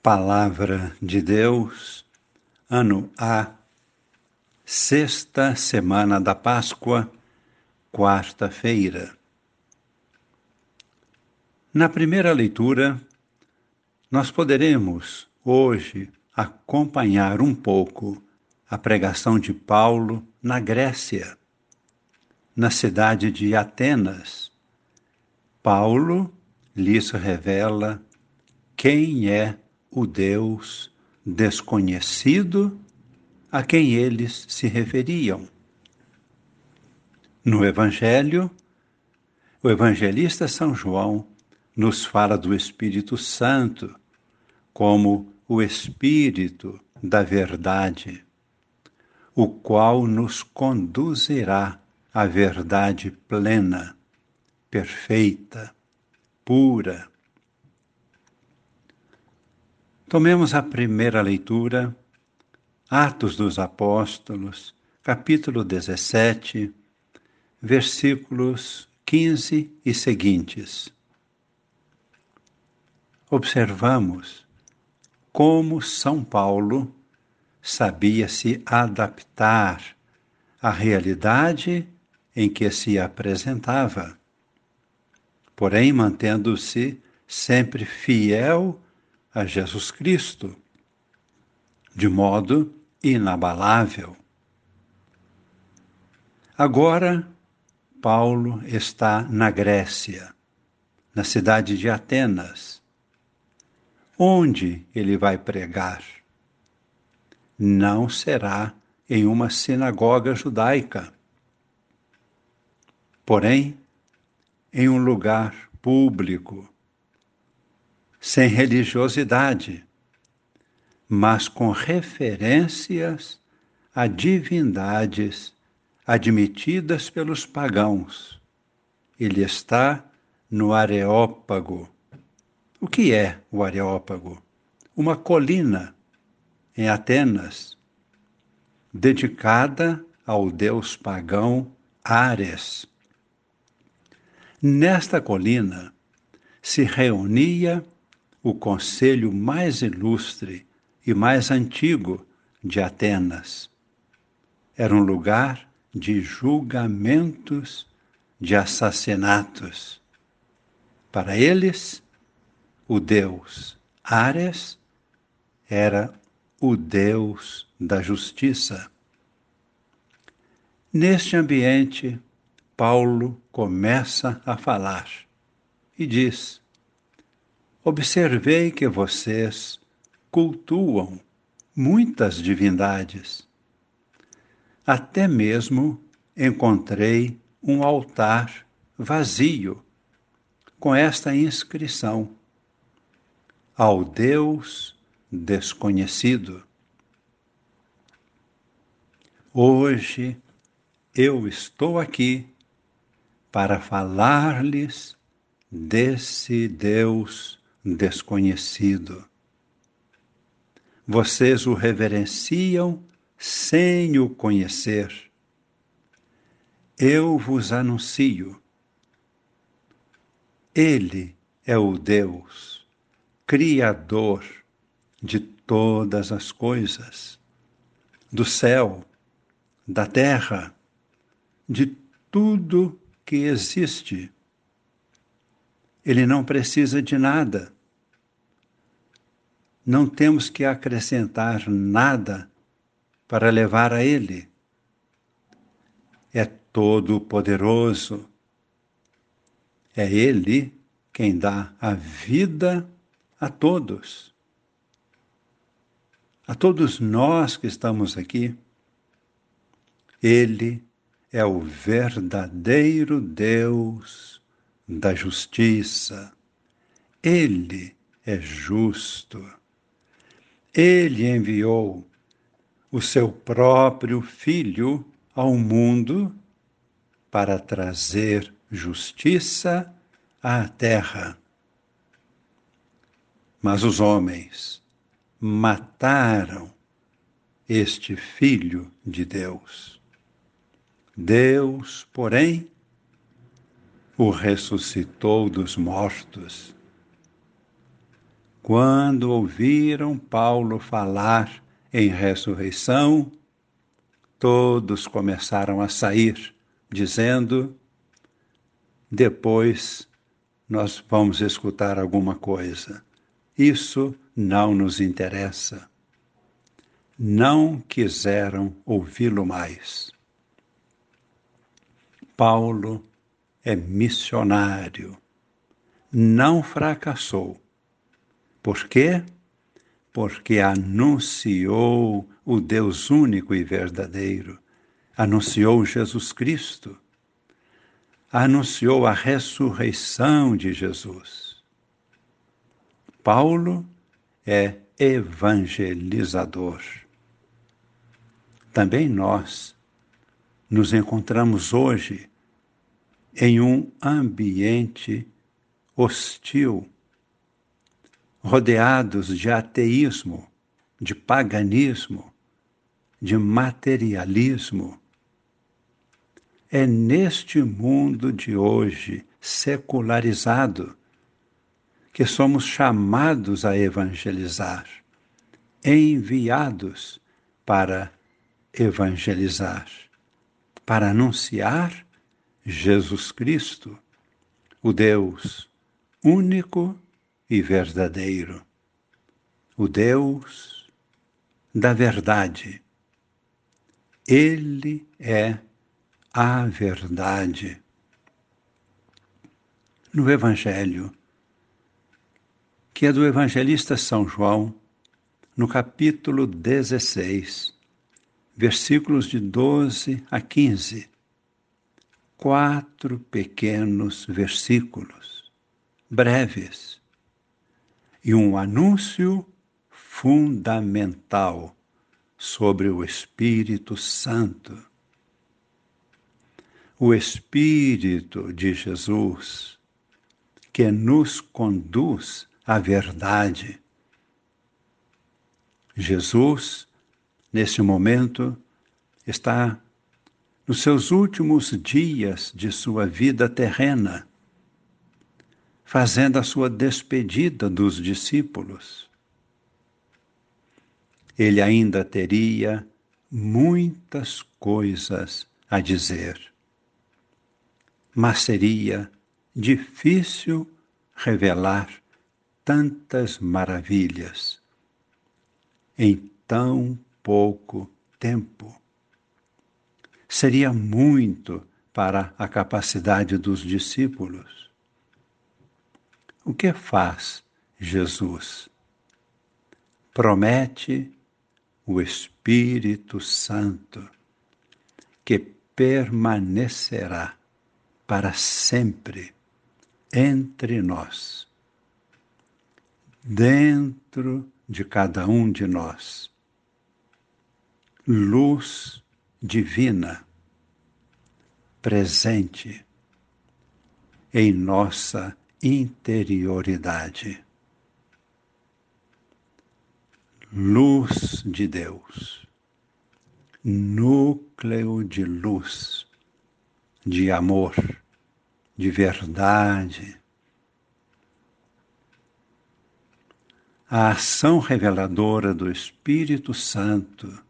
Palavra de Deus, ano A, sexta semana da Páscoa, quarta-feira. Na primeira leitura, nós poderemos hoje acompanhar um pouco a pregação de Paulo na Grécia, na cidade de Atenas. Paulo lhes revela quem é o Deus desconhecido a quem eles se referiam. No Evangelho, o evangelista São João nos fala do Espírito Santo como o Espírito da Verdade, o qual nos conduzirá à verdade plena, perfeita, pura Tomemos a primeira leitura, Atos dos Apóstolos, capítulo 17, versículos 15 e seguintes. Observamos como São Paulo sabia se adaptar à realidade em que se apresentava, porém mantendo-se sempre fiel a Jesus Cristo, de modo inabalável. Agora, Paulo está na Grécia, na cidade de Atenas. Onde ele vai pregar? Não será em uma sinagoga judaica, porém, em um lugar público sem religiosidade, mas com referências a divindades admitidas pelos pagãos. Ele está no Areópago. O que é o Areópago? Uma colina em Atenas, dedicada ao deus pagão Ares. Nesta colina se reunia o conselho mais ilustre e mais antigo de Atenas. Era um lugar de julgamentos, de assassinatos. Para eles, o deus Ares era o deus da justiça. Neste ambiente, Paulo começa a falar e diz: observei que vocês cultuam muitas divindades. Até mesmo encontrei um altar vazio com esta inscrição: Ao Deus desconhecido. Hoje eu estou aqui para falar-lhes desse Deus desconhecido. Vocês o reverenciam sem o conhecer. Eu vos anuncio. Ele é o Deus, Criador de todas as coisas, do céu, da terra, de tudo que existe ele não precisa de nada. Não temos que acrescentar nada para levar a Ele. É todo-poderoso. É Ele quem dá a vida a todos. A todos nós que estamos aqui. Ele é o verdadeiro Deus da justiça. Ele é justo. Ele enviou o seu próprio Filho ao mundo para trazer justiça à terra. Mas os homens mataram este Filho de Deus. Deus, porém, o ressuscitou dos mortos. quando ouviram Paulo falar em ressurreição, todos começaram a sair, dizendo: depois nós vamos escutar alguma coisa. Isso não nos interessa. Não quiseram ouvi-lo mais. Paulo é missionário. Não fracassou. Por quê? Porque anunciou o Deus único e verdadeiro, anunciou Jesus Cristo anunciou a ressurreição de Jesus. Paulo é evangelizador. Também nós nos encontramos hoje em um ambiente hostil, rodeados de ateísmo, de paganismo, de materialismo, é neste mundo de hoje, secularizado, que somos chamados a evangelizar, enviados para evangelizar, para anunciar Jesus Cristo, o Deus único e verdadeiro, o Deus da verdade. Ele é a verdade. No Evangelho, que é do evangelista São João, no capítulo 16, versículos de 12 a 15. Quatro pequenos versículos, breves, e um anúncio fundamental sobre o Espírito Santo o Espírito de Jesus que nos conduz à verdade. Jesus, nesse momento, está nos seus últimos dias de sua vida terrena, fazendo a sua despedida dos discípulos. Ele ainda teria muitas coisas a dizer mas seria difícil revelar tantas maravilhas em tão pouco tempo. Seria muito para a capacidade dos discípulos. O que faz Jesus? Promete o Espírito Santo que permanecerá para sempre entre nós, dentro de cada um de nós. Luz divina presente em nossa interioridade. Luz de Deus, núcleo de luz de amor, de verdade. A ação reveladora do Espírito Santo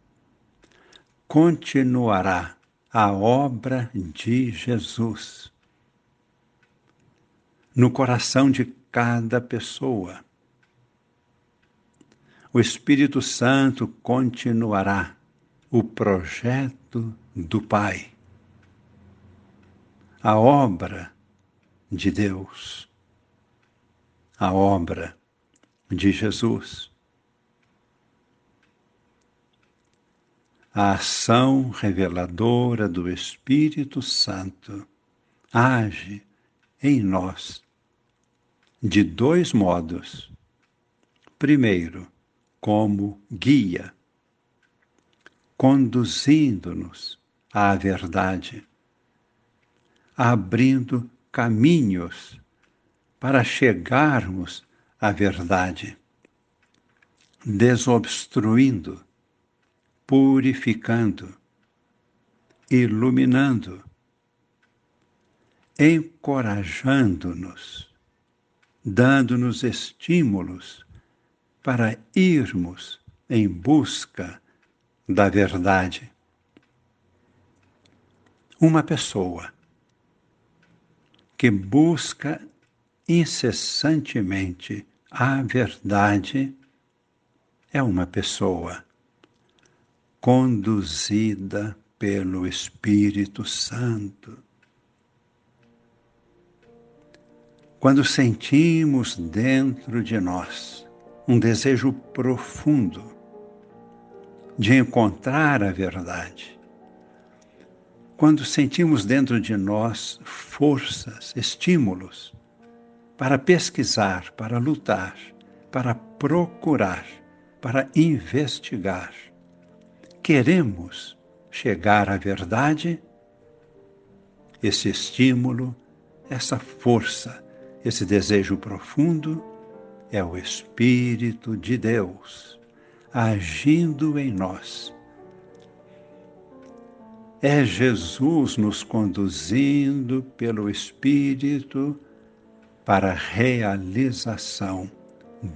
continuará a obra de Jesus no coração de cada pessoa. O Espírito Santo continuará o projeto do Pai a obra de Deus, a obra de Jesus. A ação reveladora do Espírito Santo age em nós de dois modos. Primeiro, como guia, conduzindo-nos à verdade abrindo caminhos para chegarmos à verdade, desobstruindo, purificando, iluminando, encorajando-nos, dando-nos estímulos para irmos em busca da verdade. Uma pessoa que busca incessantemente a verdade é uma pessoa conduzida pelo Espírito Santo. Quando sentimos dentro de nós um desejo profundo de encontrar a verdade, quando sentimos dentro de nós forças, estímulos para pesquisar, para lutar, para procurar, para investigar, queremos chegar à verdade, esse estímulo, essa força, esse desejo profundo é o Espírito de Deus agindo em nós. É Jesus nos conduzindo pelo Espírito para a realização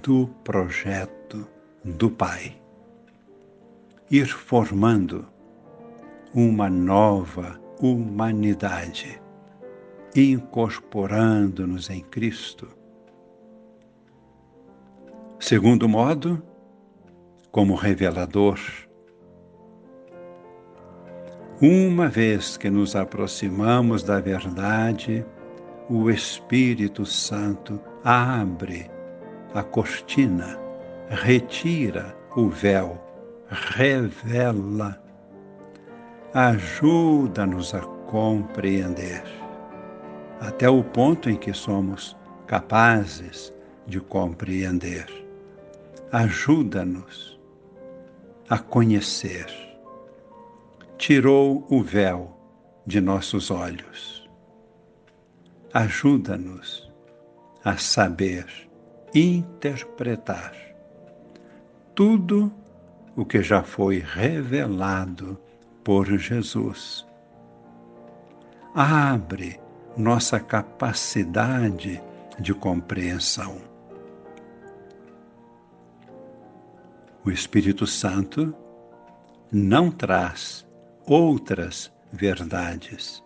do projeto do Pai. Ir formando uma nova humanidade, incorporando-nos em Cristo. Segundo modo, como revelador. Uma vez que nos aproximamos da verdade, o Espírito Santo abre a cortina, retira o véu, revela ajuda-nos a compreender, até o ponto em que somos capazes de compreender. Ajuda-nos a conhecer. Tirou o véu de nossos olhos. Ajuda-nos a saber interpretar tudo o que já foi revelado por Jesus. Abre nossa capacidade de compreensão. O Espírito Santo não traz outras verdades.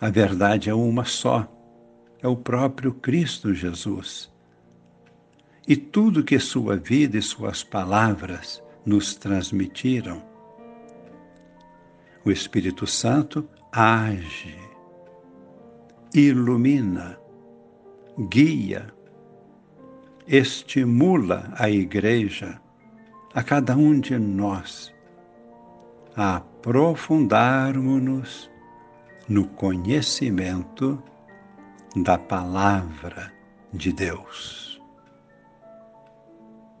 A verdade é uma só, é o próprio Cristo Jesus. E tudo que sua vida e suas palavras nos transmitiram o Espírito Santo age, ilumina, guia, estimula a Igreja, a cada um de nós, a aprofundarmos-nos no conhecimento da Palavra de Deus.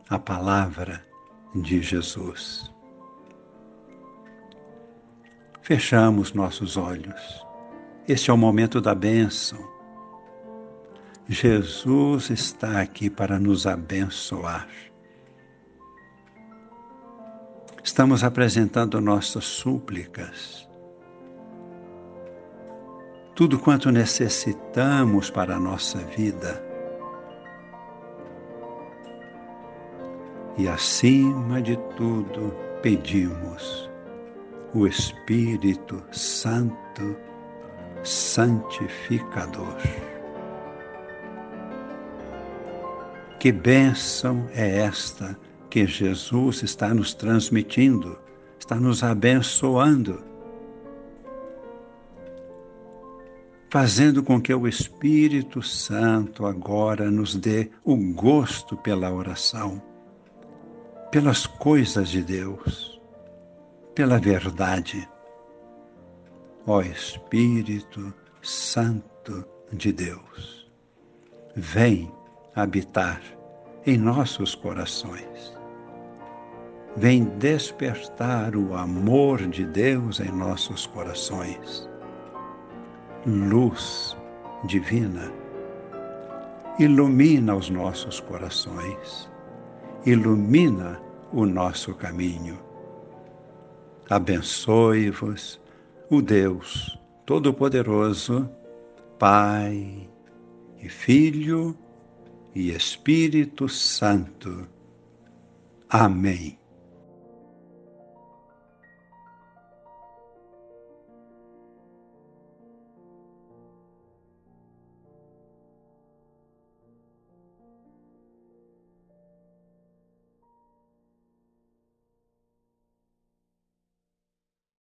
A Palavra de Jesus fechamos nossos olhos. Este é o momento da bênção. Jesus está aqui para nos abençoar. Estamos apresentando nossas súplicas. Tudo quanto necessitamos para a nossa vida. E acima de tudo, pedimos o Espírito Santo santificador. Que bênção é esta que Jesus está nos transmitindo, está nos abençoando, fazendo com que o Espírito Santo agora nos dê o gosto pela oração, pelas coisas de Deus pela verdade. Ó Espírito Santo de Deus, vem habitar em nossos corações. Vem despertar o amor de Deus em nossos corações. Luz divina, ilumina os nossos corações, ilumina o nosso caminho abençoe-vos o Deus Todo-Poderoso, Pai e Filho e Espírito Santo. Amém.